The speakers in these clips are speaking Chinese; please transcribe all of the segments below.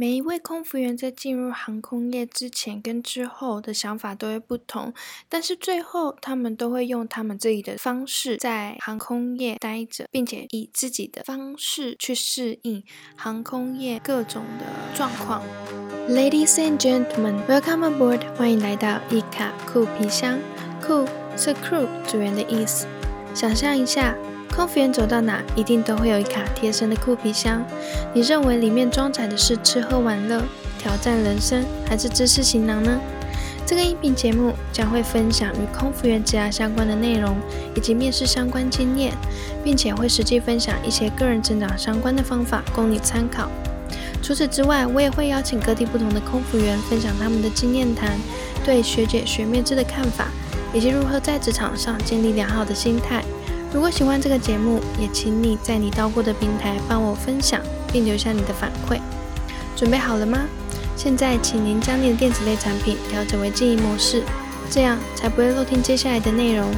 每一位空服员在进入航空业之前跟之后的想法都会不同，但是最后他们都会用他们自己的方式在航空业待着，并且以自己的方式去适应航空业各种的状况。Ladies and gentlemen, welcome aboard！欢迎来到伊卡酷皮箱。酷是 crew 组员的意思。想象一下。空服员走到哪，一定都会有一卡贴身的酷皮箱。你认为里面装载的是吃喝玩乐、挑战人生，还是知识行囊呢？这个音频节目将会分享与空服员职涯相关的内容，以及面试相关经验，并且会实际分享一些个人成长相关的方法，供你参考。除此之外，我也会邀请各地不同的空服员分享他们的经验谈，对学姐学妹制的看法，以及如何在职场上建立良好的心态。如果喜欢这个节目，也请你在你到过的平台帮我分享，并留下你的反馈。准备好了吗？现在，请您将你的电子类产品调整为静音模式，这样才不会漏听接下来的内容。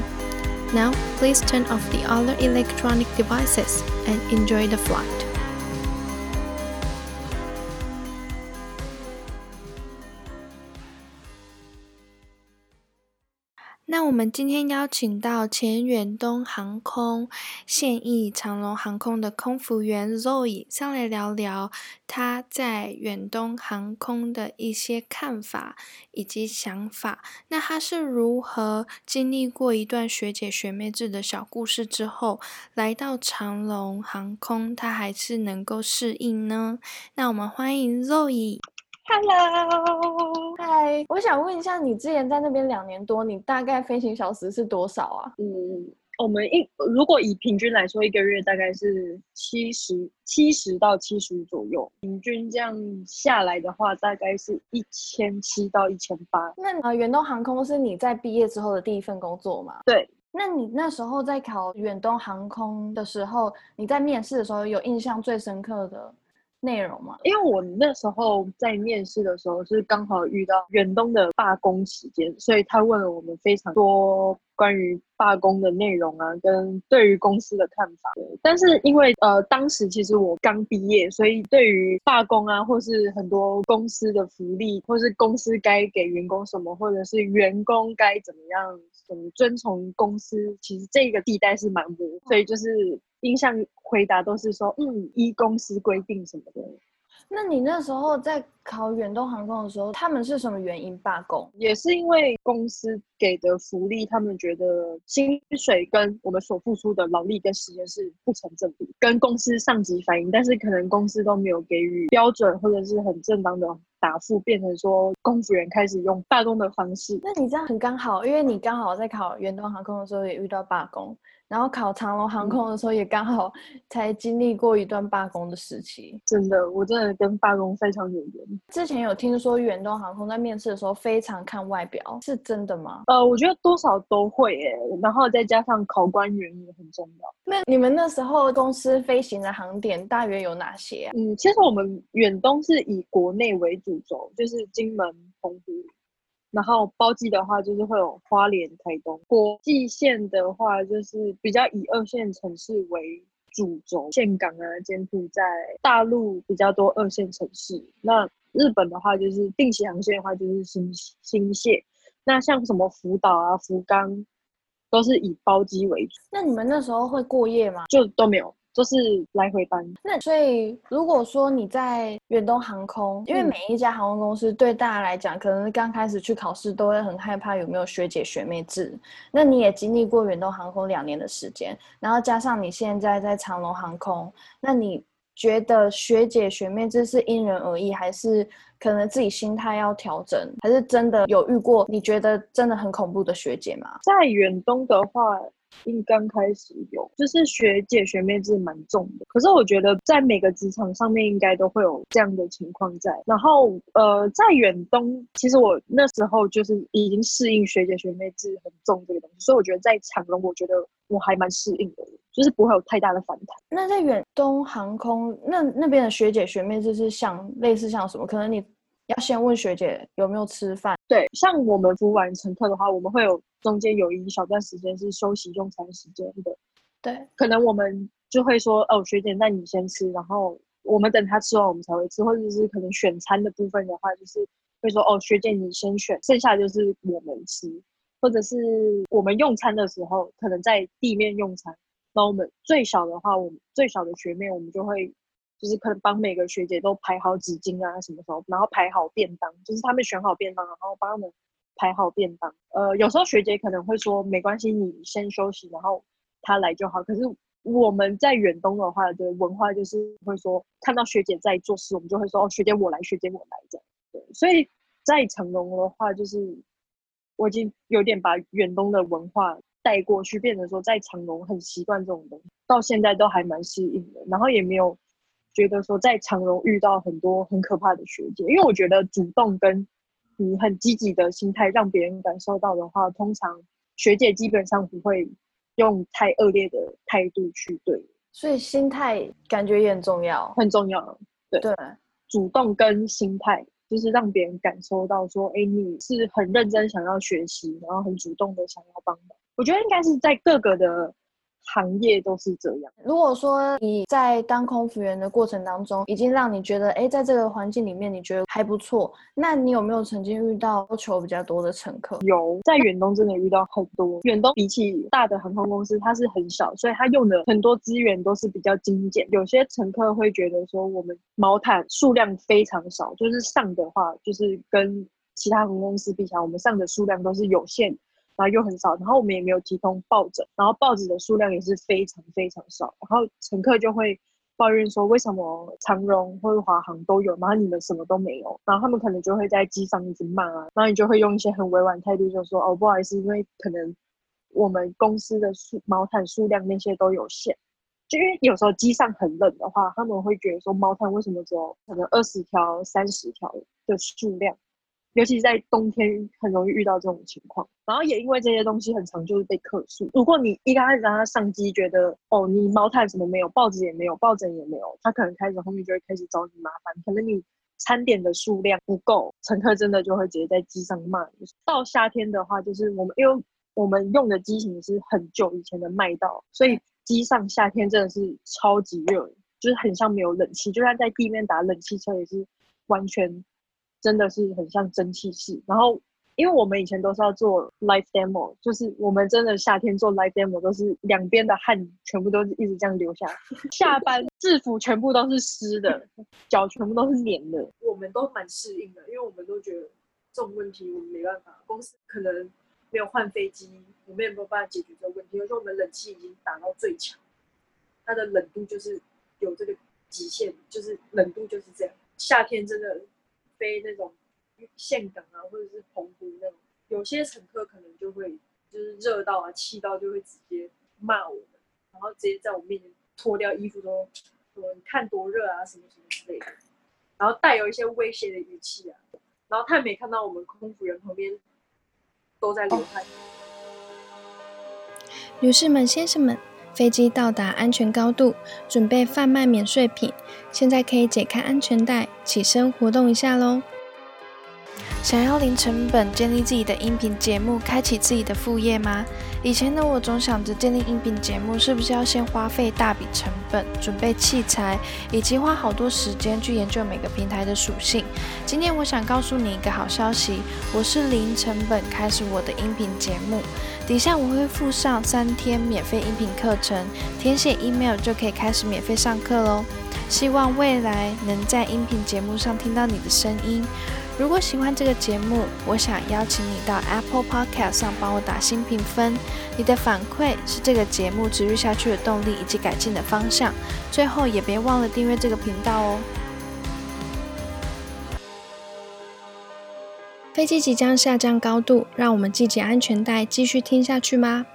Now, please turn off the other electronic devices and enjoy the flight. 那我们今天邀请到前远东航空、现役长龙航空的空服员 Zoe 上来聊聊他在远东航空的一些看法以及想法。那他是如何经历过一段学姐学妹制的小故事之后，来到长龙航空，他还是能够适应呢？那我们欢迎 Zoe。Hello，嗨，我想问一下，你之前在那边两年多，你大概飞行小时是多少啊？嗯，我们一如果以平均来说，一个月大概是七十七十到七十五左右，平均这样下来的话，大概是一千七到一千八。那呃，远东航空是你在毕业之后的第一份工作吗？对。那你那时候在考远东航空的时候，你在面试的时候有印象最深刻的？内容吗？因为我那时候在面试的时候是刚好遇到远东的罢工时间，所以他问了我们非常多关于罢工的内容啊，跟对于公司的看法。但是因为呃当时其实我刚毕业，所以对于罢工啊，或是很多公司的福利，或是公司该给员工什么，或者是员工该怎么样，怎么遵从公司，其实这个地带是蛮模糊，所以就是。印象回答都是说，嗯，依公司规定什么的。那你那时候在考远东航空的时候，他们是什么原因罢工？也是因为公司给的福利，他们觉得薪水跟我们所付出的劳力跟时间是不成正比，跟公司上级反映，但是可能公司都没有给予标准或者是很正当的答复，变成说公务员开始用罢工的方式。那你这样很刚好，因为你刚好在考远东航空的时候也遇到罢工。然后考长龙航空的时候，也刚好才经历过一段罢工的时期。真的，我真的跟罢工非常有缘。之前有听说远东航空在面试的时候非常看外表，是真的吗？呃，我觉得多少都会诶，然后再加上考官员也很重要。那你们那时候公司飞行的航点大约有哪些？嗯，其实我们远东是以国内为主轴，就是金门、澎湖。然后包机的话，就是会有花莲、台东；国际线的话，就是比较以二线城市为主轴，岘港啊、柬埔寨、大陆比较多二线城市。那日本的话，就是定期航线的话，就是新新泻。那像什么福岛啊、福冈，都是以包机为主。那你们那时候会过夜吗？就都没有。就是来回班。那所以，如果说你在远东航空，因为每一家航空公司对大家来讲，可能刚开始去考试都会很害怕有没有学姐学妹制。那你也经历过远东航空两年的时间，然后加上你现在在长龙航空，那你觉得学姐学妹制是因人而异，还是可能自己心态要调整，还是真的有遇过你觉得真的很恐怖的学姐吗？在远东的话。因刚开始有，就是学姐学妹制蛮重的。可是我觉得在每个职场上面应该都会有这样的情况在。然后呃，在远东，其实我那时候就是已经适应学姐学妹制很重这个东西，所以我觉得在长隆，我觉得我还蛮适应的，就是不会有太大的反弹。那在远东航空，那那边的学姐学妹制是像类似像什么？可能你要先问学姐有没有吃饭。对，像我们服务完乘客的话，我们会有。中间有一小段时间是休息用餐时间的，对，可能我们就会说哦，学姐，那你先吃，然后我们等他吃完我们才会吃，或者是可能选餐的部分的话，就是会说哦，学姐你先选，剩下就是我们吃，或者是我们用餐的时候可能在地面用餐，那我们最小的话，我们最小的学妹我们就会就是可能帮每个学姐都排好纸巾啊，什么时候，然后排好便当，就是他们选好便当，然后帮他们排好便当。呃，有时候学姐可能会说没关系，你先休息，然后他来就好。可是我们在远东的话的文化就是会说，看到学姐在做事，我们就会说哦，学姐我来，学姐我来这样。对，所以在成龙的话，就是我已经有点把远东的文化带过去，变成说在长隆很习惯这种东西，到现在都还蛮适应的。然后也没有觉得说在长荣遇到很多很可怕的学姐，因为我觉得主动跟你很积极的心态让别人感受到的话，通常学姐基本上不会。用太恶劣的态度去对，所以心态感觉也很重要，很重要。对对，主动跟心态就是让别人感受到说，哎，你是很认真想要学习，然后很主动的想要帮忙。我觉得应该是在各个的。行业都是这样。如果说你在当空服员的过程当中，已经让你觉得，哎，在这个环境里面你觉得还不错，那你有没有曾经遇到要求比较多的乘客？有，在远东真的遇到很多。远东比起大的航空公司，它是很小，所以它用的很多资源都是比较精简。有些乘客会觉得说，我们毛毯数量非常少，就是上的话，就是跟其他航空公司比起来，我们上的数量都是有限。然后又很少，然后我们也没有提供抱枕，然后报纸的数量也是非常非常少，然后乘客就会抱怨说，为什么长荣或者华航都有，然后你们什么都没有，然后他们可能就会在机上一直骂啊，然后你就会用一些很委婉态度就说，哦不好意思，因为可能我们公司的数毛毯数量那些都有限，就因为有时候机上很冷的话，他们会觉得说毛毯为什么只有可能二十条、三十条的数量。尤其是在冬天，很容易遇到这种情况。然后也因为这些东西很长，就是被客诉。如果你一开始让他上机，觉得哦，你毛毯什么没有，报纸也没有，抱枕也没有，他可能开始后面就会开始找你麻烦。可能你餐点的数量不够，乘客真的就会直接在机上骂。到夏天的话，就是我们因为我们用的机型是很久以前的麦道，所以机上夏天真的是超级热，就是很像没有冷气，就算在地面打冷气车也是完全。真的是很像蒸汽室，然后因为我们以前都是要做 live demo，就是我们真的夏天做 live demo 都是两边的汗全部都是一直这样流下来，下班制服全部都是湿的，脚全部都是黏的，我们都蛮适应的，因为我们都觉得这种问题我们没办法，公司可能没有换飞机，我们也没有办法解决这个问题，而且我们冷气已经打到最强，它的冷度就是有这个极限，就是冷度就是这样，夏天真的。飞那种岘港啊，或者是澎湖那种，有些乘客可能就会就是热到啊，气到就会直接骂我们，然后直接在我面前脱掉衣服说说你看多热啊，什么什么之类的，然后带有一些威胁的语气啊，然后他也没看到我们空服员旁边都在流汗。女士们、先生们。飞机到达安全高度，准备贩卖免税品。现在可以解开安全带，起身活动一下喽！想要零成本建立自己的音频节目，开启自己的副业吗？以前的我总想着建立音频节目是不是要先花费大笔成本，准备器材，以及花好多时间去研究每个平台的属性。今天我想告诉你一个好消息，我是零成本开始我的音频节目。底下我会附上三天免费音频课程，填写 email 就可以开始免费上课喽。希望未来能在音频节目上听到你的声音。如果喜欢这个节目，我想邀请你到 Apple Podcast 上帮我打新评分。你的反馈是这个节目持续下去的动力以及改进的方向。最后也别忘了订阅这个频道哦。飞机即将下降高度，让我们系紧安全带，继续听下去吗？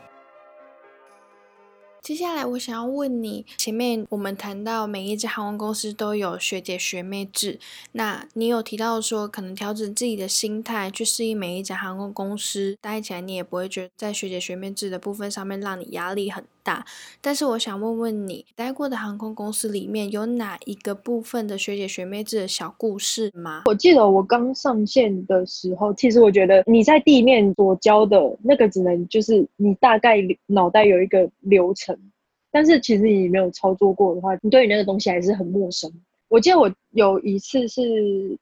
接下来我想要问你，前面我们谈到每一家航空公司都有学姐学妹制，那你有提到说可能调整自己的心态去适应每一家航空公司，待起来你也不会觉得在学姐学妹制的部分上面让你压力很大。但是我想问问你，待过的航空公司里面有哪一个部分的学姐学妹制的小故事吗？我记得我刚上线的时候，其实我觉得你在地面所教的那个只能就是你大概脑袋有一个流程。但是其实你没有操作过的话，你对你那个东西还是很陌生。我记得我有一次是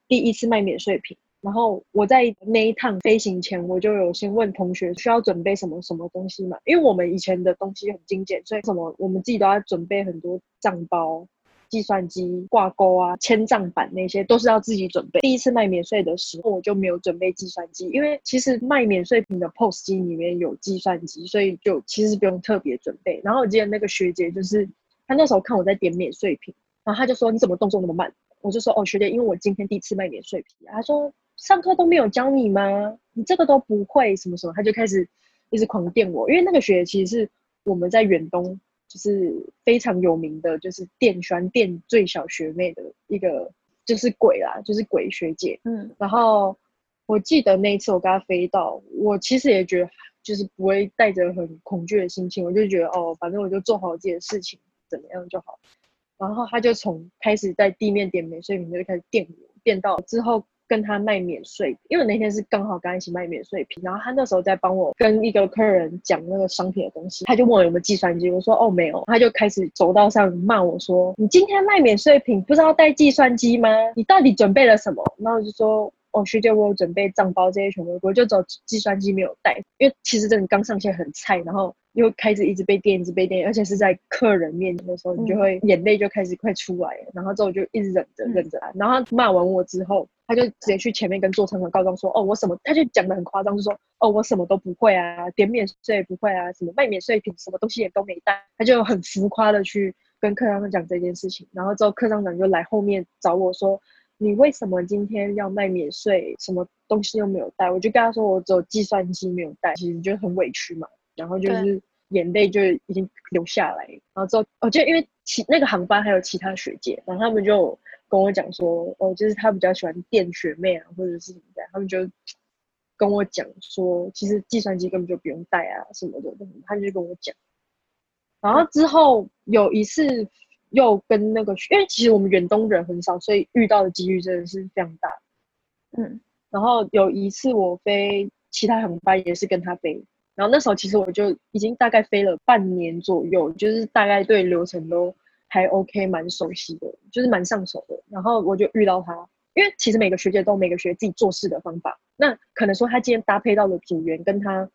第一次卖免税品，然后我在那一趟飞行前，我就有先问同学需要准备什么什么东西嘛，因为我们以前的东西很精简，所以什么我们自己都要准备很多账包。计算机挂钩啊，千账板那些都是要自己准备。第一次卖免税的时候，我就没有准备计算机，因为其实卖免税品的 POS 机里面有计算机，所以就其实不用特别准备。然后我记得那个学姐就是她那时候看我在点免税品，然后她就说：“你怎么动作那么慢？”我就说：“哦，学姐，因为我今天第一次卖免税品。”她说：“上课都没有教你吗？你这个都不会什么什么？”他就开始一直狂电我，因为那个学期是我们在远东。就是非常有名的，就是电宣电最小学妹的一个，就是鬼啦，就是鬼学姐。嗯，然后我记得那一次我跟她飞到，我其实也觉得就是不会带着很恐惧的心情，我就觉得哦，反正我就做好自己的事情，怎么样就好。然后他就从开始在地面点免税品就开始电我，电到之后。跟他卖免税，因为那天是刚好跟他一起卖免税品，然后他那时候在帮我跟一个客人讲那个商品的东西，他就问我有没有计算机，我说哦没有，他就开始走道上骂我说，你今天卖免税品不知道带计算机吗？你到底准备了什么？然后我就说。哦，学姐，我有准备账包这些全部，我就走计算机没有带，因为其实真的刚上线很菜，然后又开始一直被电，一直被电，而且是在客人面前的时候，你就会眼泪就开始快出来了，然后之后就一直忍着忍着，然后骂完我之后，他就直接去前面跟座舱长告状说，哦，我什么，他就讲的很夸张，就说，哦，我什么都不会啊，点免税不会啊，什么卖免税品，什么东西也都没带，他就很浮夸的去跟客舱长讲这件事情，然后之后客舱长就来后面找我说。你为什么今天要卖免税？什么东西又没有带？我就跟他说，我只有计算机没有带，其实就很委屈嘛。然后就是眼泪就已经流下来。然后之后，哦，就因为其那个航班还有其他学姐，然后他们就跟我讲说，哦，就是他比较喜欢电学妹啊，或者是什么的，他们就跟我讲说，其实计算机根本就不用带啊，什么的，他就跟我讲。然后之后有一次。又跟那个，因为其实我们远东人很少，所以遇到的几率真的是非常大。嗯，然后有一次我飞其他航班也是跟他飞，然后那时候其实我就已经大概飞了半年左右，就是大概对流程都还 OK，蛮熟悉的，就是蛮上手的。然后我就遇到他，因为其实每个学姐都每个学自己做事的方法，那可能说他今天搭配到的组员跟他。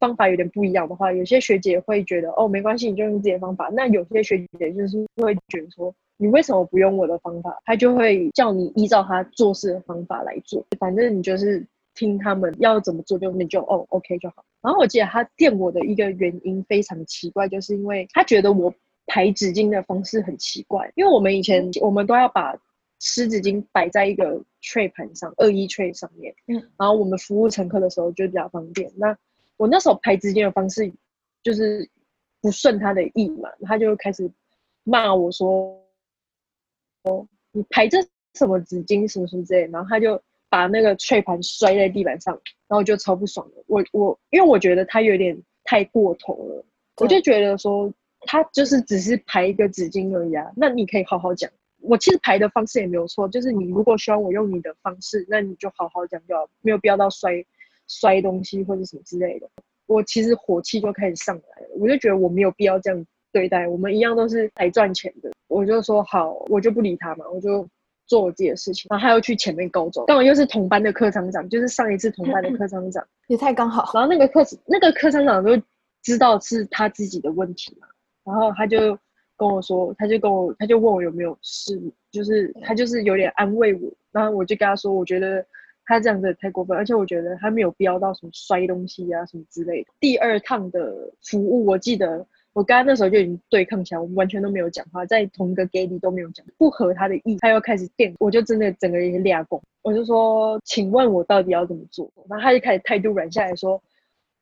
方法有点不一样的话，有些学姐会觉得哦，没关系，你就用自己的方法。那有些学姐就是会觉得说，你为什么不用我的方法？他就会叫你依照他做事的方法来做。反正你就是听他们要怎么做，就你就哦，OK 就好。然后我记得他电我的一个原因非常奇怪，就是因为他觉得我排纸巾的方式很奇怪。因为我们以前我们都要把湿纸巾摆在一个 tray 盘上，二一 tray 上面，嗯，然后我们服务乘客的时候就比较方便。那我那时候排纸巾的方式就是不顺他的意嘛，他就开始骂我说：“哦，你排这什么纸巾什么什么之类。”然后他就把那个脆盘摔在地板上，然后我就超不爽的。我我因为我觉得他有点太过头了，我就觉得说他就是只是排一个纸巾而已啊。那你可以好好讲，我其实排的方式也没有错，就是你如果希望我用你的方式，那你就好好讲就好，没有必要到摔。摔东西或者什么之类的，我其实火气就开始上来了。我就觉得我没有必要这样对待，我们一样都是来赚钱的。我就说好，我就不理他嘛，我就做我自己的事情。然后他又去前面告状，刚好又是同班的科长长，就是上一次同班的科长长，也太刚好。然后那个科那个科长长就知道是他自己的问题嘛，然后他就跟我说，他就跟我，他就问我有没有事，就是他就是有点安慰我。然后我就跟他说，我觉得。他这样子太过分，而且我觉得他没有必要到什么摔东西啊什么之类的。第二趟的服务，我记得我刚刚那时候就已经对抗起来，我们完全都没有讲话，在同一个 gate 里都没有讲，不合他的意，他又开始电，我就真的整个人俩拱，我就说，请问我到底要怎么做？然后他就开始态度软下来说，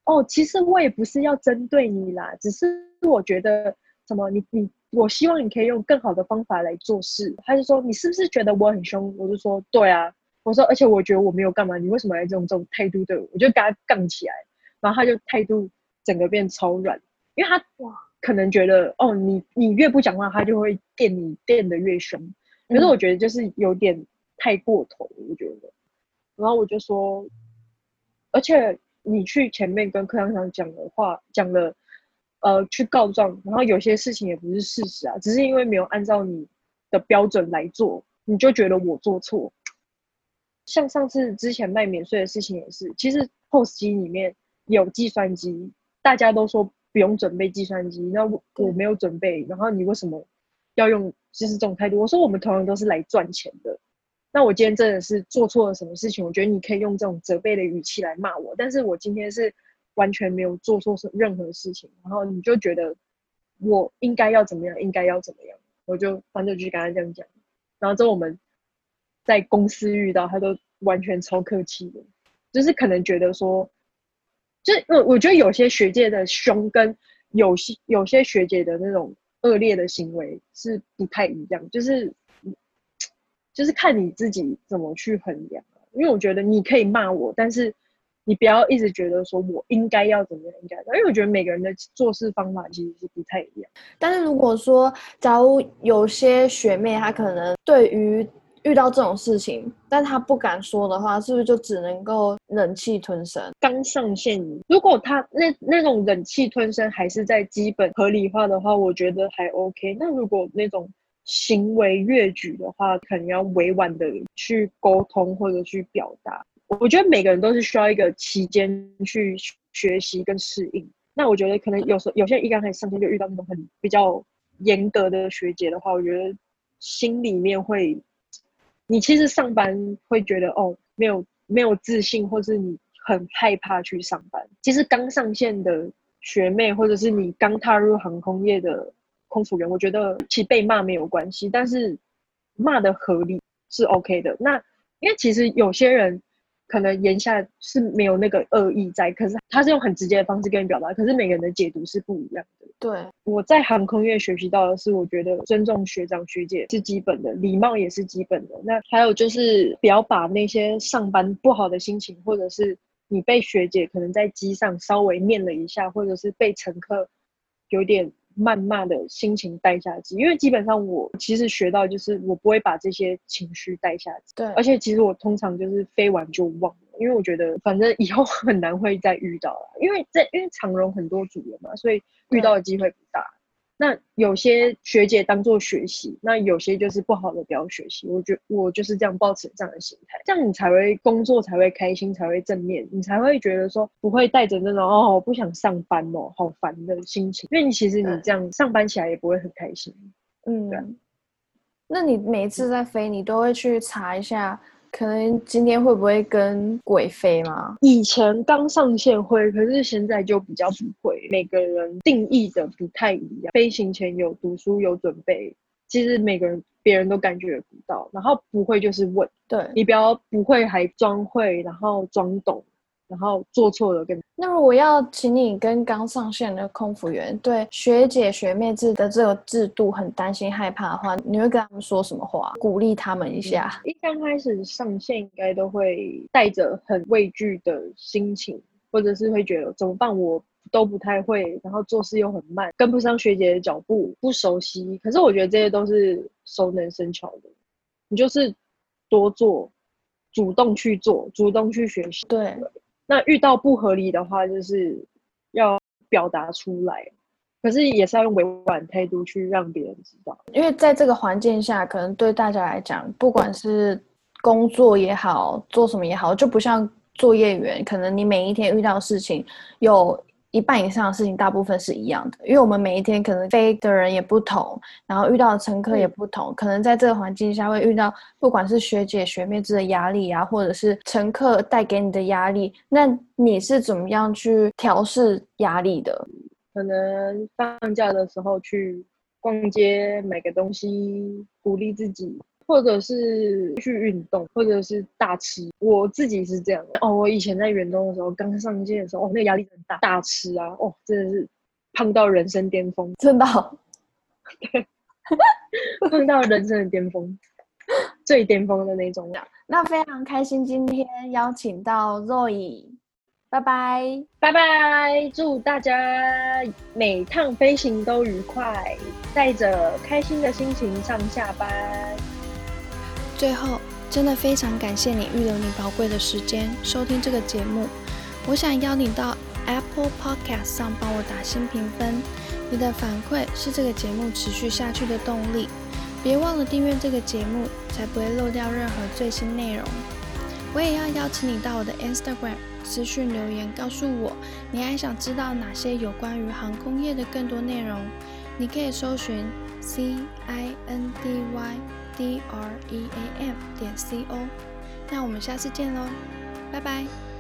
哦，其实我也不是要针对你啦，只是我觉得什么，你你，我希望你可以用更好的方法来做事。他就说，你是不是觉得我很凶？我就说，对啊。我说，而且我觉得我没有干嘛，你为什么要这种这种态度对我？我就跟他杠起来，然后他就态度整个变超软，因为他哇，可能觉得哦，你你越不讲话，他就会电你电的越凶。可是我觉得就是有点太过头，我觉得。然后我就说，而且你去前面跟柯阳祥讲的话，讲了，呃，去告状，然后有些事情也不是事实啊，只是因为没有按照你的标准来做，你就觉得我做错。像上次之前卖免税的事情也是，其实 POS 机里面有计算机，大家都说不用准备计算机，那我我没有准备，然后你为什么要用就是这种态度？我说我们同样都是来赚钱的，那我今天真的是做错了什么事情？我觉得你可以用这种责备的语气来骂我，但是我今天是完全没有做错任何事情，然后你就觉得我应该要怎么样，应该要怎么样，我就反正就跟他这样讲，然后之后我们。在公司遇到他都完全超客气的，就是可能觉得说，就我我觉得有些学姐的凶跟有些有些学姐的那种恶劣的行为是不太一样，就是就是看你自己怎么去衡量。因为我觉得你可以骂我，但是你不要一直觉得说我应该要怎么样，应该。因为我觉得每个人的做事方法其实是不太一样。但是如果说，假如有些学妹她可能对于遇到这种事情，但她不敢说的话，是不是就只能够忍气吞声？刚上线，如果她那那种忍气吞声还是在基本合理化的话，我觉得还 OK。那如果那种行为越矩的话，可能要委婉的去沟通或者去表达。我觉得每个人都是需要一个期间去学习跟适应。那我觉得可能有时候有些人一刚开始上线就遇到那种很比较严格的学姐的话，我觉得心里面会。你其实上班会觉得哦，没有没有自信，或是你很害怕去上班。其实刚上线的学妹，或者是你刚踏入航空业的空服员，我觉得其实被骂没有关系，但是骂的合理是 OK 的。那因为其实有些人。可能言下是没有那个恶意在，可是他是用很直接的方式跟你表达，可是每个人的解读是不一样的。对，我在航空业学习到的是，我觉得尊重学长学姐是基本的，礼貌也是基本的。那还有就是不要把那些上班不好的心情，或者是你被学姐可能在机上稍微念了一下，或者是被乘客有点。谩骂的心情带下去，因为基本上我其实学到就是我不会把这些情绪带下去。对，而且其实我通常就是飞完就忘了，因为我觉得反正以后很难会再遇到了，因为在因为长荣很多组员嘛，所以遇到的机会不大。那有些学姐当做学习，那有些就是不好的不要学习。我觉我就是这样抱持这样的心态，这样你才会工作才会开心，才会正面，你才会觉得说不会带着那种哦我不想上班哦好烦的心情，因为你其实你这样上班起来也不会很开心。嗯，对。那你每一次在飞，你都会去查一下。可能今天会不会跟鬼飞吗？以前刚上线会，可是现在就比较不会。每个人定义的不太一样。飞行前有读书有准备，其实每个人别人都感觉不到。然后不会就是问，对你不要不会还装会，然后装懂。然后做错了，跟那如果要请你跟刚上线的空服员对学姐学妹制的这个制度很担心害怕的话，你会跟他们说什么话，鼓励他们一下？一刚开始上线应该都会带着很畏惧的心情，或者是会觉得怎么办，我都不太会，然后做事又很慢，跟不上学姐的脚步，不熟悉。可是我觉得这些都是熟能生巧的，你就是多做，主动去做，主动去学习。对。那遇到不合理的话，就是要表达出来，可是也是要用委婉态度去让别人知道。因为在这个环境下，可能对大家来讲，不管是工作也好，做什么也好，就不像作业员，可能你每一天遇到事情有。一半以上的事情大部分是一样的，因为我们每一天可能飞的人也不同，然后遇到的乘客也不同，可能在这个环境下会遇到不管是学姐学妹制的压力啊，或者是乘客带给你的压力，那你是怎么样去调试压力的？可能放假的时候去逛街买个东西，鼓励自己。或者是去运动，或者是大吃。我自己是这样哦。我以前在远东的时候，刚上街的时候，哦，那个压力很大，大吃啊，哦，真的是胖到人生巅峰，真的，对，胖到人生的巅峰，最巅峰的那种。那非常开心，今天邀请到 Roy，拜拜，拜拜，祝大家每趟飞行都愉快，带着开心的心情上下班。最后，真的非常感谢你预留你宝贵的时间收听这个节目。我想邀你到 Apple Podcast 上帮我打新评分，你的反馈是这个节目持续下去的动力。别忘了订阅这个节目，才不会漏掉任何最新内容。我也要邀请你到我的 Instagram 私讯留言，告诉我你还想知道哪些有关于航空业的更多内容。你可以搜寻 C I N D Y D R E A M 点 C O。那我们下次见喽，拜拜。